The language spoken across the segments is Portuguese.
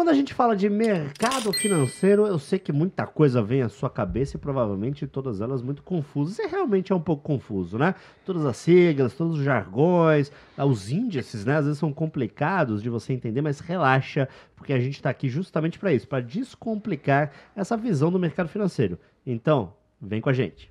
Quando a gente fala de mercado financeiro, eu sei que muita coisa vem à sua cabeça e provavelmente todas elas muito confusas. E realmente é um pouco confuso, né? Todas as siglas, todos os jargões, ah, os índices, né? Às vezes são complicados de você entender, mas relaxa, porque a gente está aqui justamente para isso, para descomplicar essa visão do mercado financeiro. Então, vem com a gente.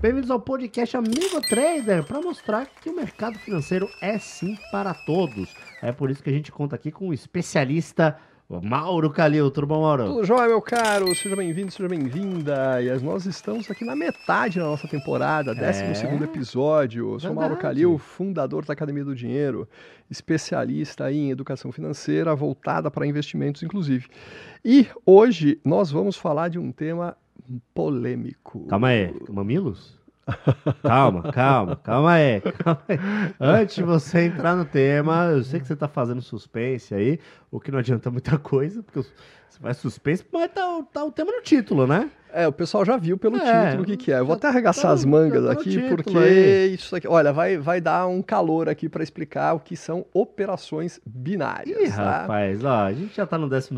Bem-vindos ao podcast Amigo Trader, para mostrar que o mercado financeiro é sim para todos. É por isso que a gente conta aqui com o especialista Mauro Calil. Tudo bom, Mauro? Tudo jóia, meu caro. Seja bem-vindo, seja bem-vinda. E nós estamos aqui na metade da nossa temporada, 12 é... episódio. Eu sou Mauro Calil, fundador da Academia do Dinheiro, especialista em educação financeira, voltada para investimentos, inclusive. E hoje nós vamos falar de um tema polêmico. Calma aí, mamilos? calma, calma, calma aí, calma aí. Antes de você entrar no tema, eu sei que você está fazendo suspense aí, o que não adianta muita coisa, porque você faz suspense, mas tá, tá o tema no título, né? É, o pessoal já viu pelo é, título o que, que é. Eu vou até arregaçar tá, as mangas tá aqui, porque aí. isso aqui. Olha, vai, vai dar um calor aqui para explicar o que são operações binárias. Ih, tá? rapaz, ó, a gente já tá no 12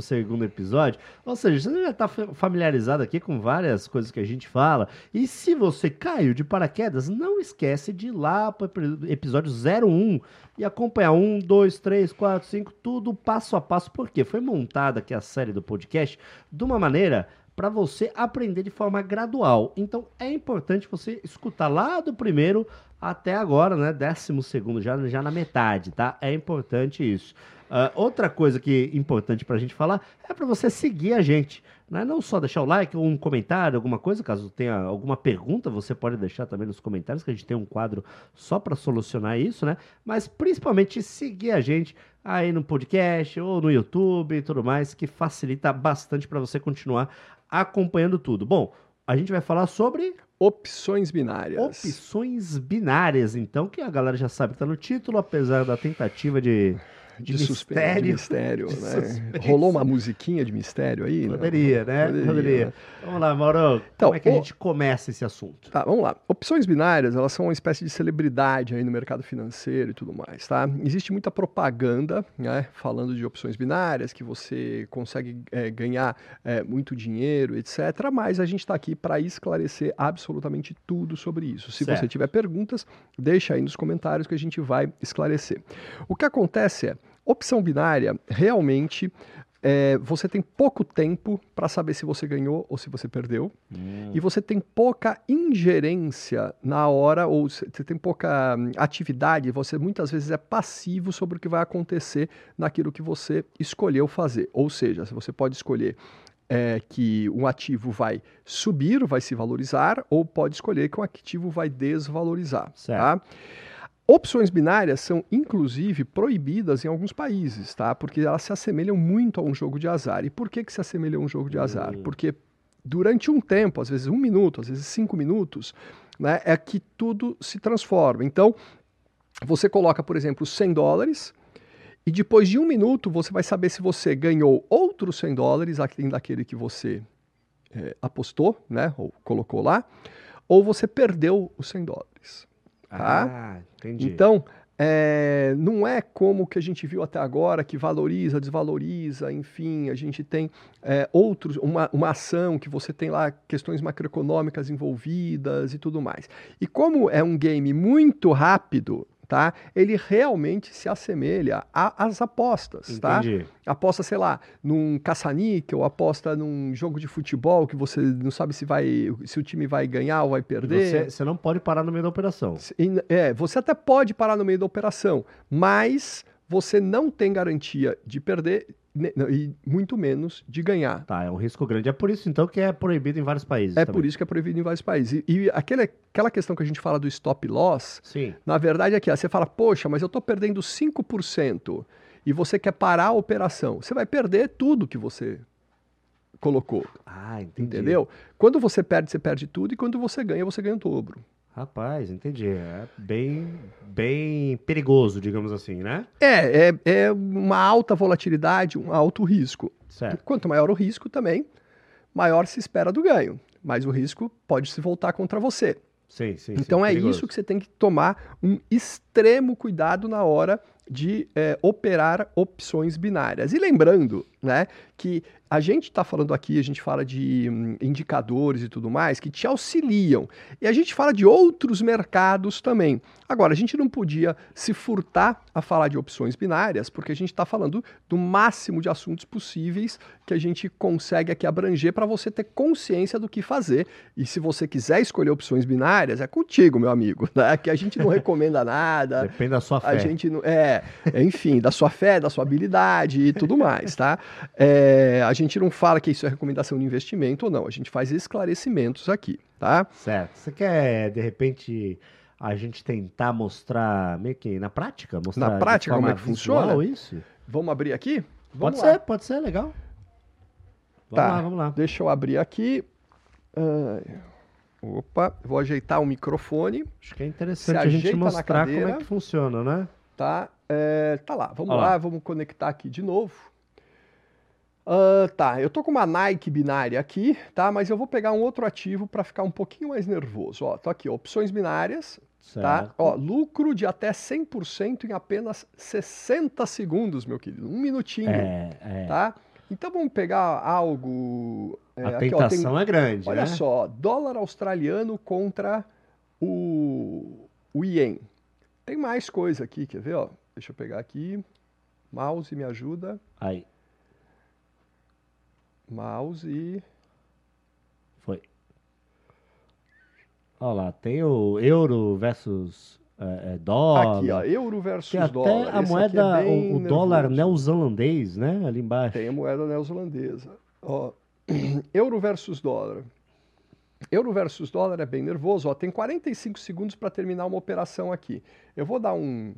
episódio, ou seja, você já tá familiarizado aqui com várias coisas que a gente fala. E se você caiu de paraquedas, não esquece de ir lá para o episódio 01 e acompanhar um, dois, três, quatro, cinco, tudo passo a passo, porque foi montada aqui a série do podcast de uma maneira para você aprender de forma gradual. Então é importante você escutar lá do primeiro até agora, né? Décimo segundo, já, já na metade, tá? É importante isso. Uh, outra coisa que é importante para a gente falar é para você seguir a gente. Né? Não só deixar o like ou um comentário, alguma coisa, caso tenha alguma pergunta, você pode deixar também nos comentários, que a gente tem um quadro só para solucionar isso, né? Mas principalmente seguir a gente aí no podcast ou no YouTube e tudo mais, que facilita bastante para você continuar acompanhando tudo. Bom, a gente vai falar sobre opções binárias. Opções binárias, então, que a galera já sabe que tá no título, apesar da tentativa de de, de mistério. De mistério, de né? Rolou uma musiquinha de mistério aí? Poderia, né? Poderia. Poderia. Vamos lá, Mauro. Então, como é que a gente começa esse assunto? Tá, vamos lá. Opções binárias, elas são uma espécie de celebridade aí no mercado financeiro e tudo mais, tá? Existe muita propaganda, né? Falando de opções binárias, que você consegue é, ganhar é, muito dinheiro, etc. Mas a gente está aqui para esclarecer absolutamente tudo sobre isso. Se certo. você tiver perguntas, deixa aí nos comentários que a gente vai esclarecer. O que acontece é, Opção binária, realmente, é, você tem pouco tempo para saber se você ganhou ou se você perdeu. Hum. E você tem pouca ingerência na hora, ou você tem pouca hum, atividade, você muitas vezes é passivo sobre o que vai acontecer naquilo que você escolheu fazer. Ou seja, você pode escolher é, que um ativo vai subir, vai se valorizar, ou pode escolher que um ativo vai desvalorizar. Certo. Tá? Opções binárias são, inclusive, proibidas em alguns países, tá? Porque elas se assemelham muito a um jogo de azar. E por que, que se assemelham a um jogo de azar? Hum. Porque durante um tempo, às vezes um minuto, às vezes cinco minutos, né, é que tudo se transforma. Então, você coloca, por exemplo, 100 dólares, e depois de um minuto você vai saber se você ganhou outros 100 dólares, além daquele que você é, apostou, né, ou colocou lá, ou você perdeu os 100 dólares. Tá? Ah, entendi. Então, é, não é como o que a gente viu até agora, que valoriza, desvaloriza, enfim, a gente tem é, outros, uma, uma ação que você tem lá questões macroeconômicas envolvidas e tudo mais. E como é um game muito rápido, tá? Ele realmente se assemelha às apostas, tá? Entendi. tá? Aposta, sei lá, num caça-níquel, aposta num jogo de futebol que você não sabe se vai, se o time vai ganhar ou vai perder. Você, você não pode parar no meio da operação. É, você até pode parar no meio da operação, mas você não tem garantia de perder e muito menos de ganhar. Tá, é um risco grande. É por isso, então, que é proibido em vários países. É também. por isso que é proibido em vários países. E, e aquele, aquela questão que a gente fala do stop loss, Sim. na verdade é que você fala, poxa, mas eu estou perdendo 5% e você quer parar a operação. Você vai perder tudo que você colocou. Ah, entendi. Entendeu? Quando você perde, você perde tudo, e quando você ganha, você ganha o dobro. Rapaz, entendi. É bem, bem perigoso, digamos assim, né? É, é, é uma alta volatilidade, um alto risco. Certo. Quanto maior o risco também, maior se espera do ganho. Mas o risco pode se voltar contra você. Sim, sim. Então sim, é perigoso. isso que você tem que tomar um extremo cuidado na hora de é, operar opções binárias. E lembrando, né, que a gente está falando aqui, a gente fala de hum, indicadores e tudo mais que te auxiliam. E a gente fala de outros mercados também. Agora, a gente não podia se furtar a falar de opções binárias, porque a gente está falando do máximo de assuntos possíveis que a gente consegue aqui abranger para você ter consciência do que fazer. E se você quiser escolher opções binárias, é contigo, meu amigo. Né? Que a gente não recomenda nada. Depende da sua fé. A gente não. É, enfim, da sua fé, da sua habilidade e tudo mais, tá? É, a gente não fala que isso é recomendação de investimento ou não. A gente faz esclarecimentos aqui, tá? Certo. Você quer, de repente, a gente tentar mostrar meio que na prática? Mostrar Na prática, como é que funciona? isso? Vamos abrir aqui? Pode Vamos lá. ser, pode ser, legal. Vamos Tá. lá, vamos lá. Deixa eu abrir aqui. Ai, Opa, vou ajeitar o microfone, Acho que é interessante a gente mostrar como é que funciona, né? Tá? É, tá lá, vamos Ó lá, vamos conectar aqui de novo. Ah, tá, eu tô com uma Nike binária aqui, tá? Mas eu vou pegar um outro ativo para ficar um pouquinho mais nervoso. Ó, tô aqui, ó, opções binárias, tá? Certo. Ó, lucro de até 100% em apenas 60 segundos, meu querido. Um minutinho, É, é. tá? Então vamos pegar algo. é, A aqui, ó, tem- tentação é grande, Olha né? só, dólar australiano contra o, o ien. Tem mais coisa aqui, quer ver? Ó? Deixa eu pegar aqui. Mouse me ajuda. Aí, Mouse e. foi. Olha lá, tem o euro versus é, é, dólar. Aqui, ó, euro versus Tem até dólar. a Esse moeda, é o, o dólar neozelandês, né? Ali embaixo. Tem a moeda neozelandesa. Ó, euro versus dólar. Euro versus dólar é bem nervoso. Ó, tem 45 segundos para terminar uma operação aqui. Eu vou dar um,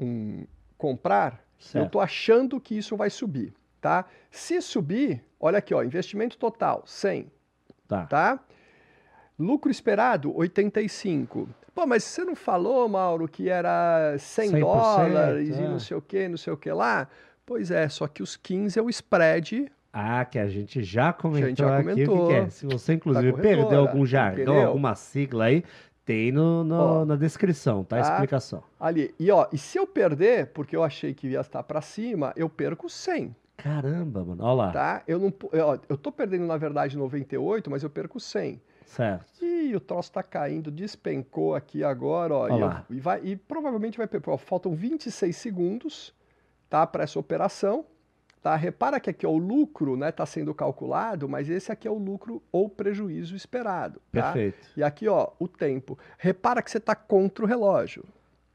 um comprar. Eu Certo. estou achando que isso vai subir, tá? Se subir, olha aqui, ó, investimento total 100, Tá. tá? Lucro esperado 85. Pô, mas você não falou, Mauro, que era 100 100%, dólares e é. não sei o que, não sei o que lá? Pois é, só que os 15 é o spread Ah, que a gente já comentou já aqui o que comentou. é. Se você, inclusive, Da corretora, perdeu algum jargão, entendeu? alguma sigla aí, tem no, no- Ó. na descrição, tá? A Tá. explicação. ali. E ó, e se eu perder, porque eu achei que ia estar para cima, eu perco 100, Caramba, mano. Olha lá. tá? Eu não, ó, eu tô perdendo na verdade 98, mas eu perco 100. Certo. Ih, o troço tá caindo, despencou aqui agora, ó. Olha E, eu- e vai, e provavelmente vai. pe- ó, faltam 26 segundos, tá? Para essa operação. Tá? Repara que aqui ó, o lucro né, tá sendo calculado, mas esse aqui é o lucro ou prejuízo esperado. Tá? Perfeito. E aqui, ó, o tempo. Repara que você tá contra o relógio.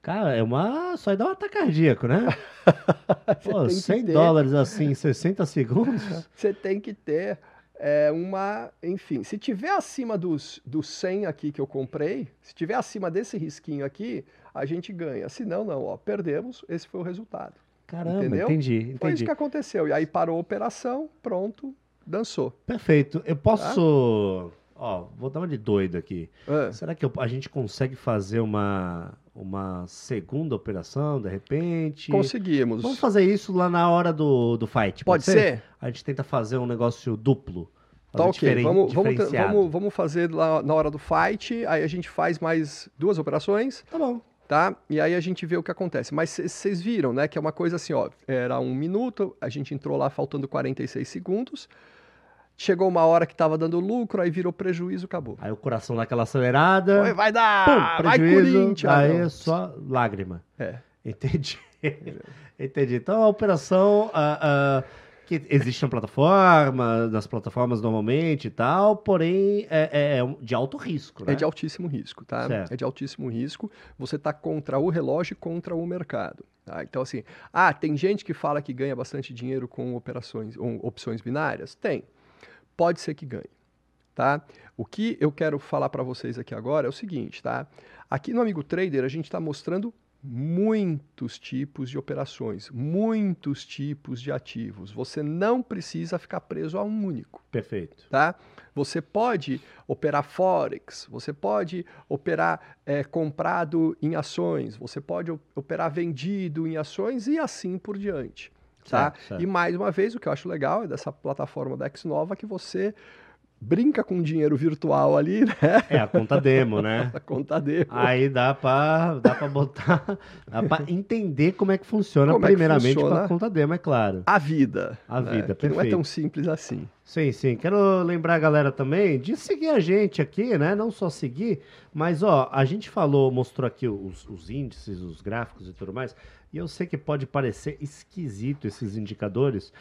Cara, é uma. Só dá um ataque cardíaco, né? Pô, tem que 100 ter. dólares assim em 60 segundos? Você tem que ter é, uma. Enfim, se tiver acima dos, dos 100 aqui que eu comprei, se tiver acima desse risquinho aqui, a gente ganha. Se não, não, ó, perdemos, esse foi o resultado. Caramba, Entendeu? entendi, Foi isso entendi. que aconteceu. E aí parou a operação, pronto, dançou. Perfeito. Eu posso. Ó, vou dar uma de doido aqui. Ah, Será que eu- a gente consegue fazer uma, uma segunda operação, de repente? conseguimos. Vamos fazer isso lá na hora do, do fight. Pode ser? A gente tenta fazer um negócio duplo. Tá ok. Vamos, vamos, vamos, vamos fazer lá na hora do fight, aí a gente faz mais duas operações. Tá bom. Tá? E aí a gente vê o que acontece. Mas vocês viram, né, que é uma coisa assim, ó, era um minuto, a gente entrou lá faltando 46 segundos, chegou uma hora que estava dando lucro, aí virou prejuízo, acabou. Aí o coração dá aquela acelerada. Oi, vai Pum, dar! vai prejuízo. Corinthians! Aí Não. é só lágrima. É. Entendi. Entendi. Então a operação ah, ah, que existe na plataforma, nas plataformas normalmente e tal, porém é, é- é de alto risco, né? É de altíssimo risco, tá? Certo. É de altíssimo risco. Você está contra o relógio e contra o mercado. tá? Então, assim, ah, tem gente que fala que ganha bastante dinheiro com operações, ou opções binárias? Tem. Pode ser que ganhe, tá? O que eu quero falar para vocês aqui agora é o seguinte, tá? Aqui no Amigo Trader a gente está mostrando muitos tipos de operações, muitos tipos de ativos. Você não precisa ficar preso a um único Perfeito. tá? Você pode operar forex, você pode operar é, comprado em ações, você pode operar vendido em ações e assim por diante, tá? Certo, certo. E mais uma vez, o que eu acho legal é dessa plataforma da Xnova que você brinca com dinheiro virtual ali, né? É, a conta demo, né? A conta demo. Aí dá pra, dá pra botar, dá pra entender como é que funciona, Como é que primeiramente funciona? com a conta demo, é claro. A vida. A né? vida, que não é perfeito. tão simples assim. Sim, sim. Quero lembrar a galera também de seguir a gente aqui, né? Não só seguir, mas ó, a gente falou, mostrou aqui os, os índices, os gráficos e tudo mais, e eu sei que pode parecer esquisito esses indicadores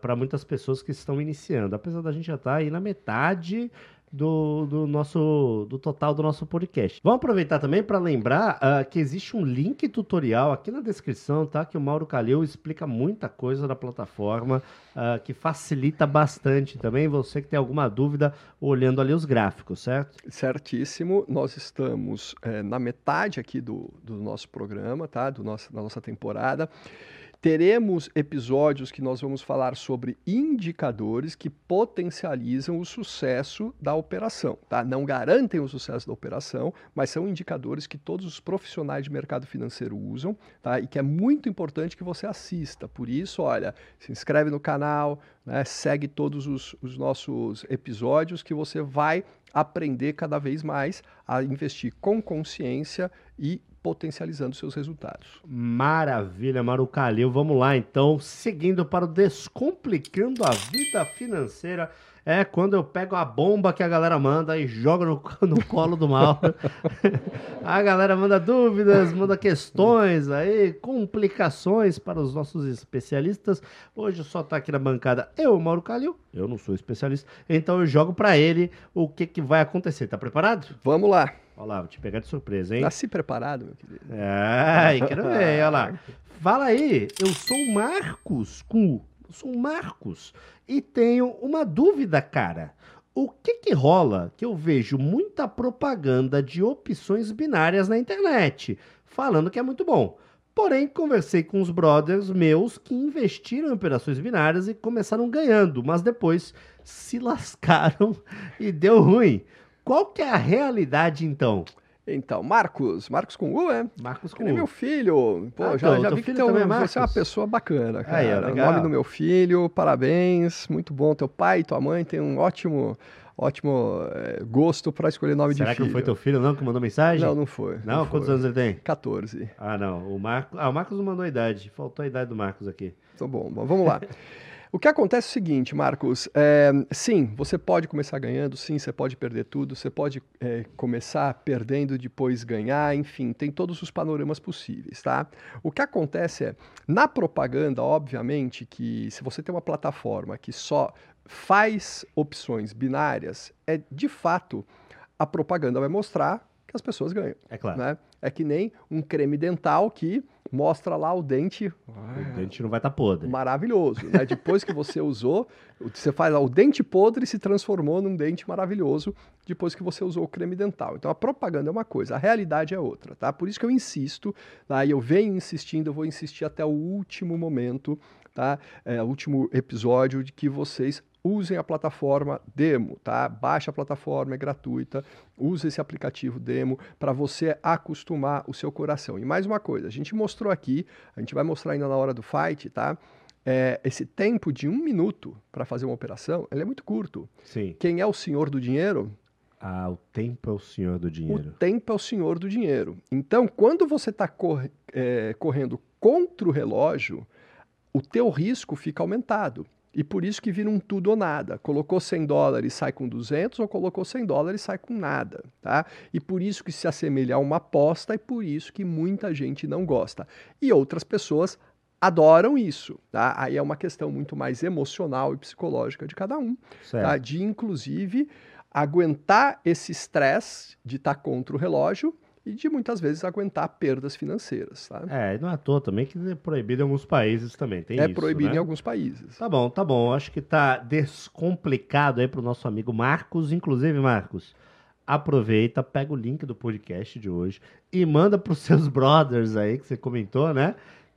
para muitas pessoas que estão iniciando, apesar da gente já estar aí na metade do, do nosso do total do nosso podcast. Vamos aproveitar também para lembrar ah, que existe um link tutorial aqui na descrição, tá? Que o Mauro Calil explica muita coisa da plataforma, ah, que facilita bastante também você que tem alguma dúvida olhando ali os gráficos, certo? Certíssimo. Nós estamos eh, na metade aqui do, do nosso programa, tá? Do nosso, da nossa temporada. Teremos episódios que nós vamos falar sobre indicadores que potencializam o sucesso da operação. Tá? Não garantem o sucesso da operação, mas são indicadores que todos os profissionais de mercado financeiro usam tá? e que é muito importante que você assista. Por isso, olha, se inscreve no canal, né? segue todos os, os nossos episódios que você vai aprender cada vez mais a investir com consciência e potencializando seus resultados. Maravilha, Mauro Calil. Vamos lá, então, seguindo para o Descomplicando a Vida Financeira. É quando eu pego a bomba que a galera manda e jogo no, no colo do Mauro. a galera manda dúvidas, manda questões aí, complicações para os nossos especialistas. Hoje só tá aqui na bancada eu, Mauro Calil. Eu não sou especialista, então eu jogo para ele o que, que vai acontecer. Tá preparado? Vamos lá. Olha lá, vou te pegar de surpresa, hein? Nasci preparado, meu querido. Ai, quero ver, olha lá. Fala aí, eu sou o Marcos com U. Eu sou o Marcos e tenho uma dúvida, cara. O que que rola que eu vejo muita propaganda de opções binárias na internet, falando que é muito bom. Porém, conversei com os brothers meus que investiram em operações binárias e começaram ganhando, mas depois se lascaram e deu ruim. Qual que é a realidade então? Então, Marcos, Marcos com U, é? Marcos Que com U. meu filho. Pô, Ah, já, teu- já vi que teu, também é você é uma pessoa bacana, cara. Aí, ó, O nome do meu filho, parabéns, muito bom. Teu pai e tua mãe têm um ótimo, ótimo eh, gosto para escolher nome Será de que filho. não foi teu filho não que mandou mensagem? Não, não foi. Não? Quantos foi. anos ele tem? 14. Ah, não. O Marcos. Ah, o Marcos não mandou a idade. Faltou a idade do Marcos aqui. Tá bom, bom, vamos lá. O que acontece é o seguinte, Marcos, é, sim, você pode começar ganhando, sim, você pode perder tudo, você pode é, começar perdendo, depois ganhar, enfim, tem todos os panoramas possíveis, tá? O que acontece é, na propaganda, obviamente, que se você tem uma plataforma que só faz opções binárias, é de fato a propaganda vai mostrar que as pessoas ganham, É claro. né? É que nem um creme dental que mostra lá o dente O dente não vai estar podre. maravilhoso, né? Depois que você usou, você faz lá, o dente podre se transformou num dente maravilhoso depois que você usou o creme dental. Então a propaganda é uma coisa, a realidade é outra, tá? Por isso que eu insisto, tá? E eu venho insistindo, eu vou insistir até o último momento, tá? É, o último episódio de que vocês usem a plataforma Demo, tá? Baixa a plataforma, é gratuita. Use esse aplicativo Demo para você acostumar o seu coração. E mais uma coisa, a gente mostrou aqui, a gente vai mostrar ainda na hora do fight, tá? É, esse tempo de um minuto para fazer uma operação, ele é muito curto. Sim. Quem é o senhor do dinheiro? Ah, o tempo é o senhor do O dinheiro. tempo é o senhor do dinheiro. Então, quando você está correndo contra o relógio, o teu risco fica aumentado. E por isso que vira um tudo ou nada. Colocou 100 dólares, sai com 200, ou colocou 100 dólares, sai com nada, tá? E por isso que se assemelha a uma aposta e por isso que muita gente não gosta. E outras pessoas adoram isso, tá? Aí é uma questão muito mais emocional e psicológica de cada um, tá? De inclusive aguentar esse estresse de estar contra o relógio e de muitas vezes aguentar perdas financeiras, tá? É, não é à toa também que é proibido em alguns países também. Tem É isso, proibido né? em alguns países. Tá bom, tá bom. Acho que tá descomplicado aí pro nosso amigo Marcos. Inclusive, Marcos, aproveita, pega o link do podcast de hoje e manda pros seus brothers aí, que você comentou, né?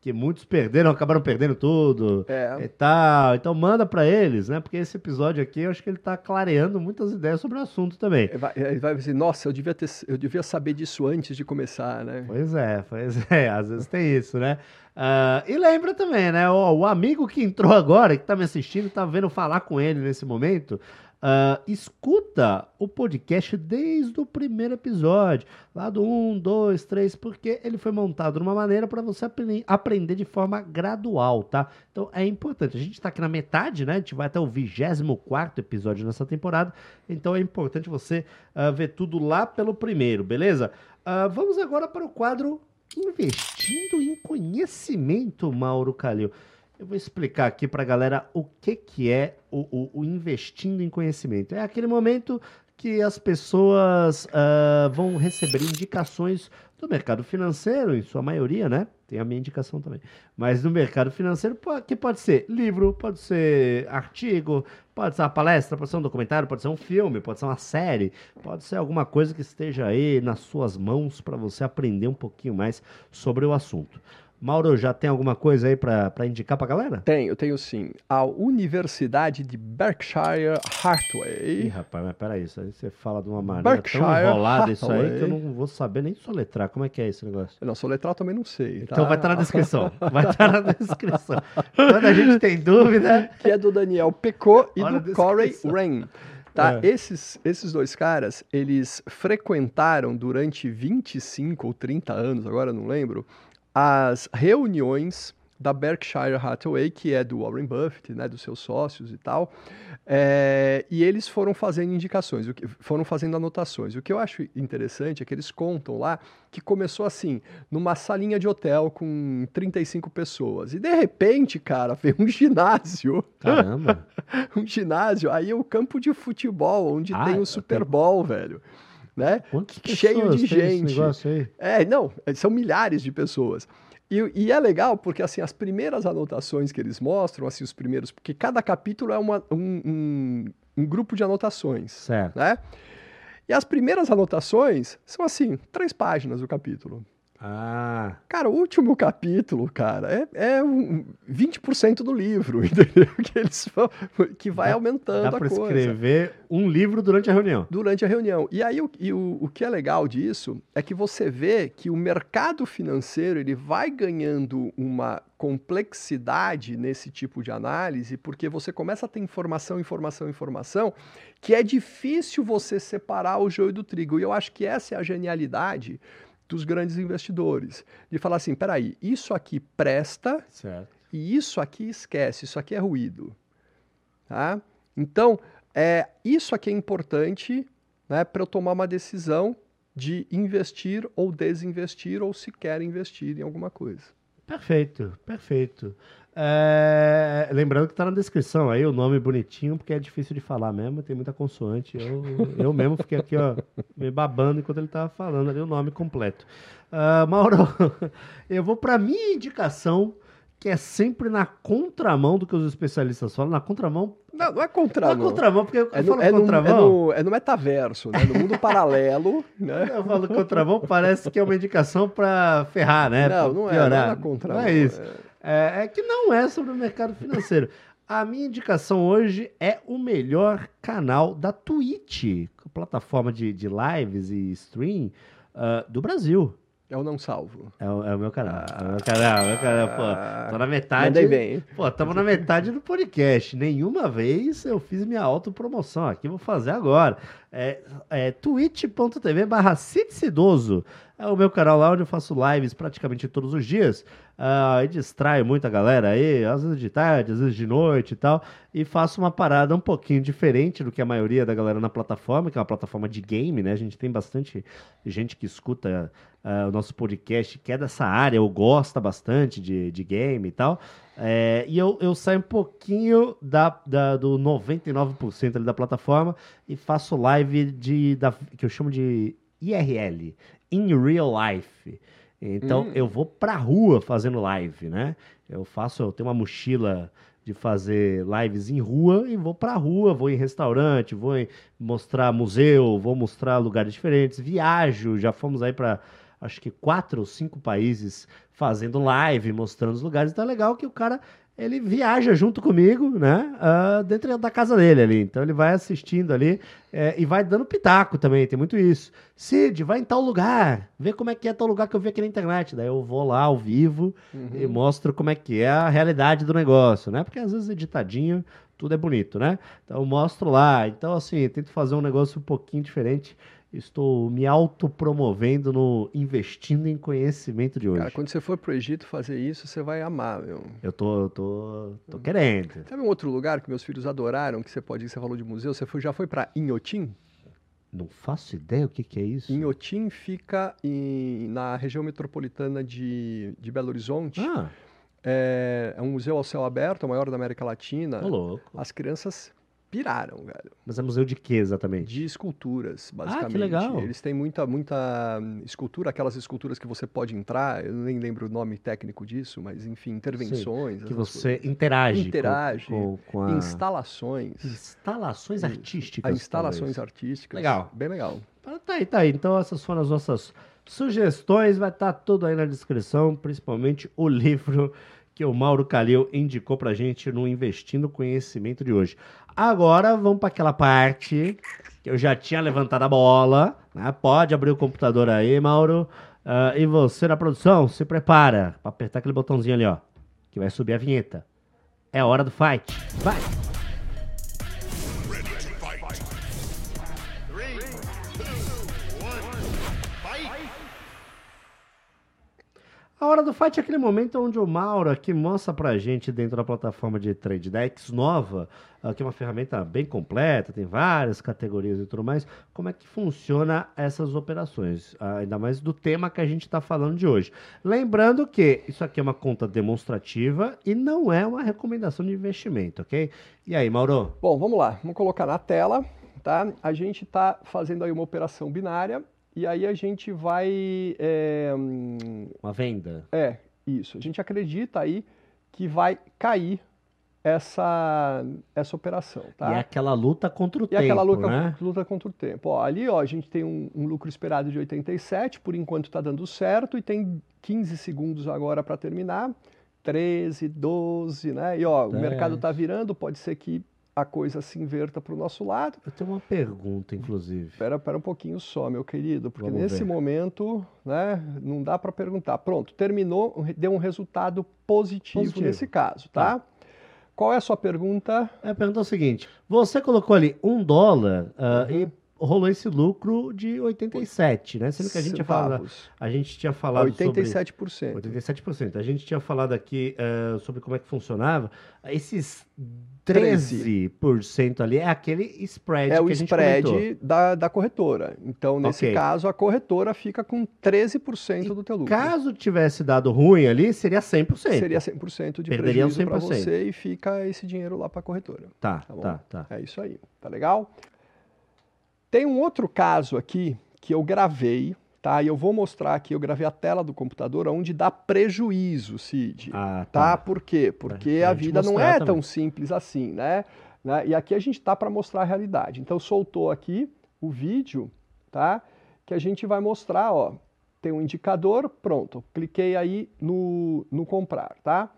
Que muitos perderam, acabaram perdendo tudo É. e tal. Então manda pra eles, né? Porque esse episódio aqui, eu acho que ele tá clareando muitas ideias sobre o assunto também. Vai, ele vai dizer, nossa, eu devia, ter, eu devia saber disso antes de começar, né? Pois é, pois é, às vezes tem isso, né? Ah, e lembra também, né? O, o amigo que entrou agora, que tá me assistindo, tá vendo falar com ele nesse momento. Uh, escuta o podcast desde o primeiro episódio, lá do 1, 2, 3, porque ele foi montado de uma maneira para você aprender de forma gradual, tá? Então é importante. A gente está aqui na metade, né? A gente vai até o 24 episódio nessa temporada, então é importante você uh, ver tudo lá pelo primeiro, beleza? Uh, vamos agora para o quadro Investindo em Conhecimento, Mauro Calil. Eu vou explicar aqui para a galera o que, que é o, o, o, investindo em conhecimento. É aquele momento que as pessoas uh, vão receber indicações do mercado financeiro, em sua maioria, né? Tem a minha indicação também. Mas no mercado financeiro, que pode ser livro, pode ser artigo, pode ser uma palestra, pode ser um documentário, pode ser um filme, pode ser uma série, pode ser alguma coisa que esteja aí nas suas mãos para você aprender um pouquinho mais sobre o assunto. Mauro, já tem alguma coisa aí para indicar para a galera? Tenho, tenho sim. A Universidade de Berkshire Hathaway. Ih, rapaz, mas peraí, isso aí você fala de uma maneira Berkshire tão enrolada isso aí que eu não vou saber nem soletrar. Como é que é esse negócio? Não, soletrar eu também não sei. Tá? Então vai estar na descrição. Vai estar na descrição. Quando a gente tem dúvida... Que é do Daniel Pecot e do Corey Rain. Tá? É. Esses, esses dois caras, eles frequentaram durante 25 ou 30 anos, agora não lembro, as reuniões da Berkshire Hathaway, que é do Warren Buffett, né, dos seus sócios e tal, é, e eles foram fazendo indicações, foram fazendo anotações. O que eu acho interessante é que eles contam lá que começou assim, numa salinha de hotel com 35 pessoas, e de repente, cara, veio um ginásio. Caramba! um ginásio, aí é o campo de futebol, onde ah, tem o Super Bowl, velho né? Cheio de gente. É, não, são milhares de pessoas. E, e, é legal porque assim as primeiras anotações que eles mostram, assim os primeiros, porque cada capítulo é uma, um, um, um grupo de anotações, certo? Né? E as primeiras anotações são assim três páginas do capítulo. Ah. Cara, o último capítulo, cara, é, é um 20% do livro, entendeu? Que, eles que vai dá, aumentando dá a coisa. escrever um livro durante a reunião. Durante a reunião. E aí, o, e o, o que é legal disso é que você vê que o mercado financeiro, ele vai ganhando uma complexidade nesse tipo de análise, porque você começa a ter informação, informação, informação, que é difícil você separar o joio do trigo. E eu acho que essa é a genialidade dos grandes investidores. De falar assim, peraí, isso aqui presta certo. e isso aqui esquece, isso aqui é ruído. Tá? Então, é, isso aqui é importante né, para eu tomar uma decisão de investir ou desinvestir ou se quer investir em alguma coisa. Perfeito, perfeito. É, lembrando que está na descrição aí o nome bonitinho, porque é difícil de falar mesmo, tem muita consoante. Eu, eu mesmo fiquei aqui, ó, me babando enquanto ele estava falando ali o nome completo. Uh, Mauro, eu vou para minha indicação, que é sempre na contramão do que os especialistas falam, na contramão. Não, não é contramão. Não é contramão, porque eu é falo é contramão. No, é, no, é no metaverso, né? no mundo paralelo. Né? Eu falo contramão, parece que é uma indicação para ferrar, né? Não, não é, não é contramão. Não é isso. É... É, é que não é sobre o mercado financeiro. A minha indicação hoje é o melhor canal da Twitch, plataforma de, de lives e stream uh, do Brasil. É o Não Salvo. É o, é o meu canal. Ah, é o meu canal, é meu canal. Pô, tô na metade. Mandei bem. Pô, estamos na metade do podcast. Nenhuma vez eu fiz minha autopromoção. Aqui vou fazer agora. É, é twitch.tv barra É o meu canal lá onde eu faço lives praticamente todos os dias. Uh, e distraio muita galera aí, às vezes de tarde, às vezes de noite e tal. E faço uma parada um pouquinho diferente do que a maioria da galera na plataforma, que é uma plataforma de game, né? A gente tem bastante gente que escuta uh, o nosso podcast, que é dessa área, ou gosta bastante de, de game e tal. É, e eu, eu saio um pouquinho da, da, do 99% ali da plataforma e faço live de, da, que eu chamo de IRL, In Real Life. Então hum. eu vou pra rua fazendo live, né? Eu faço, eu tenho uma mochila de fazer lives em rua e vou pra rua, vou em restaurante, vou em mostrar museu, vou mostrar lugares diferentes, viajo, já fomos aí para acho que quatro ou cinco países fazendo live, mostrando os lugares. Então é legal que o cara ele viaja junto comigo, né? Uh, dentro da casa dele ali. Então ele vai assistindo ali é, e vai dando pitaco também, tem muito isso. Cid, vai em tal lugar, vê como é que é tal lugar que eu vi aqui na internet. Daí eu vou lá ao vivo uhum. e mostro como é que é a realidade do negócio, né? Porque às vezes editadinho tudo é bonito, né? Então eu mostro lá. Então, assim, tento fazer um negócio um pouquinho diferente. Estou me autopromovendo no investindo em conhecimento de hoje. Cara, quando você for pro Egito fazer isso, você vai amar, meu. Eu tô, tô, tô querendo. Sabe um outro lugar que meus filhos adoraram, que você pode ir, você falou de museu, você foi, já foi para Inhotim? Não faço ideia o que, que é isso. Inhotim fica em, na região metropolitana de, de Belo Horizonte. Ah, É, é um museu ao céu aberto, o maior da América Latina. tô louco. As crianças piraram, velho. Mas é museu de quê exatamente? De esculturas, basicamente. Ah, legal. Eles têm muita, muita hum, escultura, aquelas esculturas que você pode entrar, eu nem lembro o nome técnico disso, mas enfim, intervenções. Que essas você coisas. interage, Interage. com, com a... Instalações. instalações artísticas. A instalações talvez. artísticas. Legal. Bem legal. Ah, Tá aí, tá aí. Então essas foram as nossas sugestões. Vai estar tudo aí na descrição, principalmente o livro que o Mauro Calil indicou pra gente no Investindo Conhecimento de hoje. Agora vamos para aquela parte que eu já tinha levantado a bola. né? Pode abrir o computador aí, Mauro. Ah, e você na produção, se prepara para apertar aquele botãozinho ali, ó, que vai subir a vinheta. É hora do fight. Vai! A hora do fight é aquele momento onde o Mauro aqui mostra pra gente dentro da plataforma de trade X Nova, ah, que é uma ferramenta bem completa, tem várias categorias e tudo mais, como é que funciona essas operações, ah, ainda mais do tema que a gente está falando de hoje. Lembrando que isso aqui é uma conta demonstrativa e não é uma recomendação de investimento, ok? E aí, Mauro? Bom, vamos lá. Vamos colocar na tela, tá? A gente está fazendo aí uma operação binária e aí a gente vai... É, Uma venda? é, isso. A gente acredita aí que vai cair essa, essa operação, tá? E é aquela luta contra o E tempo, aquela luta, né? luta contra o tempo. Ó, ali ó, a gente tem um, um lucro esperado de 87, por enquanto está dando certo, e tem 15 segundos agora para terminar. 13, 12, né? E ó, o Dez. mercado está virando, pode ser que a coisa se inverta para o nosso lado. Eu tenho uma pergunta, inclusive. Espera, espera um pouquinho só, meu querido, porque Vamos nesse ver. momento, né, não dá para perguntar. Pronto, terminou, deu um resultado positivo, Positivo. nesse caso, tá? Qual é a sua pergunta? A pergunta é o seguinte: você colocou ali um dólar ah, Uhum. e rolou esse lucro de 87, né? Sendo que a gente tinha falado, a gente tinha falado sobre 87%. 87%. A gente tinha falado aqui ah, sobre como é que funcionava. Esses 13. 13% ali é aquele spread É o que a gente spread da, da corretora. Então, nesse Ok. caso, a corretora fica com 13% do teu lucro. Caso tivesse dado ruim ali, seria 100%. Seria 100% de Perderiam prejuízo para 100%. você e fica esse dinheiro lá para a corretora. Tá, Tá bom. tá, tá. É isso aí, tá legal? Tem um outro caso aqui que eu gravei, tá? E eu vou mostrar aqui, eu gravei a tela do computador onde dá prejuízo, Cid. Ah, Tá? tá. Por quê? Porque a vida não é também. tão simples assim, né? Né? E aqui a gente tá para mostrar a realidade. Então soltou aqui o vídeo, tá? Que a gente vai mostrar, ó. Tem um indicador, pronto. Cliquei aí no, no comprar, tá?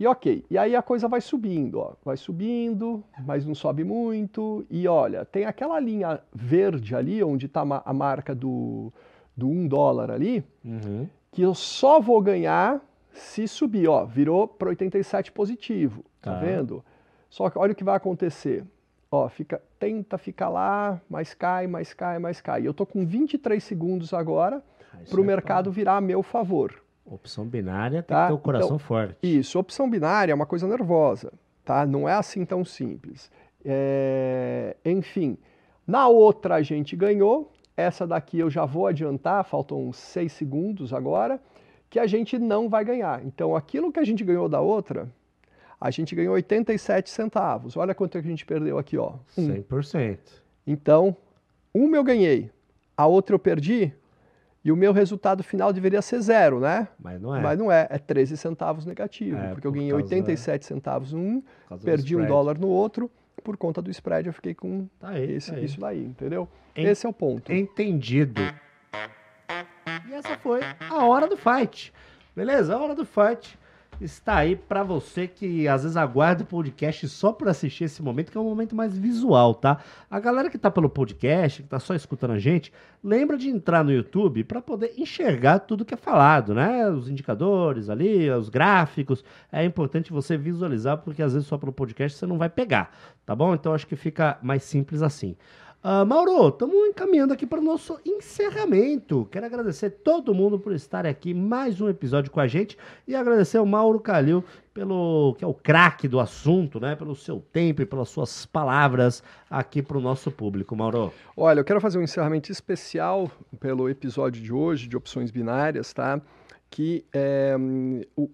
E ok. E aí a coisa vai subindo, ó. Vai subindo, mas não sobe muito. E olha, tem aquela linha verde ali, onde está a marca do, do 1 dólar ali, Uhum. que eu só vou ganhar se subir, ó, virou para 87 positivo, tá. Tá. vendo? Só que olha o que vai acontecer. Ó, fica, tenta ficar lá, mas cai, mais cai, mais cai. Eu tô com 23 segundos agora para o mercado virar a meu favor. Opção binária tem Tá, que ter o coração então, forte. Isso, opção binária é uma coisa nervosa, tá? Não é assim tão simples. É, Enfim, na outra a gente ganhou, essa daqui eu já vou adiantar, faltam uns 6 segundos agora, que a gente não vai ganhar. Então, aquilo que a gente ganhou da outra, a gente ganhou 87 centavos. Olha quanto é que a gente perdeu aqui, ó. Um. 100%. Então, uma eu ganhei, a outra eu perdi, e o meu resultado final deveria ser zero, né? Mas não é. Mas não é, é 13 centavos negativo, É, porque eu ganhei causa- 87 centavos num, perdi um dólar no outro, por conta do spread eu fiquei com Tá aí, esse, tá aí. isso daí, entendeu? En- Esse é o ponto. Entendido. E essa foi a hora do fight. Beleza? A hora do fight. Está aí para você que às vezes aguarda o podcast só para assistir esse momento, que é um momento mais visual, tá? A galera que tá pelo podcast, que tá só escutando a gente, lembra de entrar no YouTube para poder enxergar tudo que é falado, né? Os indicadores ali, os gráficos. É importante você visualizar, porque às vezes só pelo podcast você não vai pegar, tá bom? Então acho que fica mais simples assim. Ah, Mauro, estamos encaminhando aqui para o nosso encerramento. Quero agradecer todo mundo por estar aqui mais um episódio com a gente e agradecer ao Mauro Calil pelo que é o craque do assunto, né? Pelo seu tempo e pelas suas palavras aqui para o nosso público, Mauro. Olha, eu quero fazer um encerramento especial pelo episódio de hoje de opções binárias, tá? Que é, o,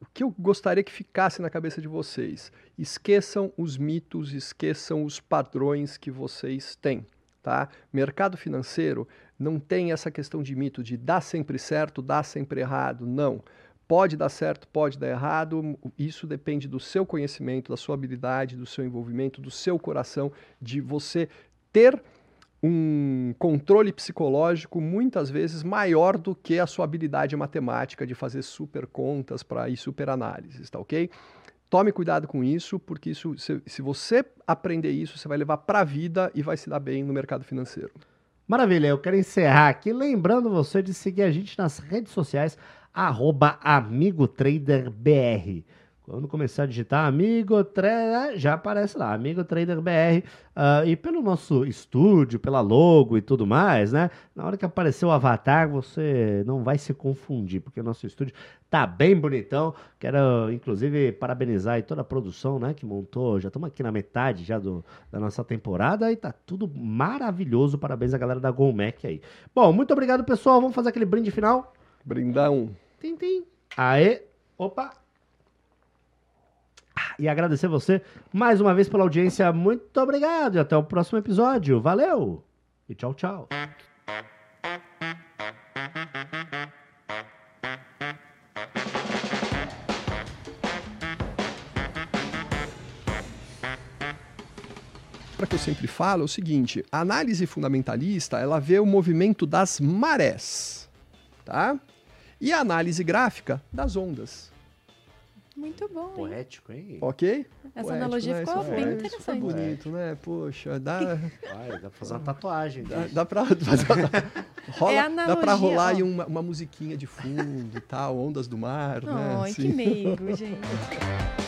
o que eu gostaria que ficasse na cabeça de vocês. Esqueçam os mitos, esqueçam os padrões que vocês têm, tá? Mercado financeiro não tem essa questão de mito de dar sempre certo, dar sempre errado, não. Pode dar certo, pode dar errado, isso depende do seu conhecimento, da sua habilidade, do seu envolvimento, do seu coração, de você ter um controle psicológico muitas vezes maior do que a sua habilidade matemática de fazer super contas para ir super análises, tá ok? Tome cuidado com isso, porque isso, se, se você aprender isso, você vai levar para a vida e vai se dar bem no mercado financeiro. Maravilha, eu quero encerrar aqui lembrando você de seguir a gente nas redes sociais, arroba AmigoTraderBR. Quando começar a digitar Amigo Trader, já aparece lá, Amigo Trader BR. Uh, e pelo nosso estúdio, pela logo e tudo mais, né? Na hora que aparecer o avatar, você não vai se confundir, porque o nosso estúdio tá bem bonitão. Quero, inclusive, parabenizar aí toda a produção, né? Que montou. Já estamos aqui na metade já do, da nossa temporada e tá tudo maravilhoso. Parabéns à galera da Golmec aí. Bom, muito obrigado, pessoal. Vamos fazer aquele brinde final. Brindão. Tim, tim. Aê. Opa. E agradecer você mais uma vez pela audiência. Muito obrigado e até o próximo episódio. Valeu! E tchau, tchau. Para que eu sempre falo é o seguinte: a análise fundamentalista ela vê o movimento das marés, tá? E a análise gráfica das ondas. Muito bom. Poético, hein? Ok? Essa Poético, analogia né? ficou Isso bem é- interessante. É bonito, né? Poxa, dá, Vai, dá pra fazer uma tatuagem. dá, dá pra. rola, É dá pra analogia, rolar ó. aí uma, uma musiquinha de fundo e tal, ondas do mar, né? Ai, Assim. que meigo, gente.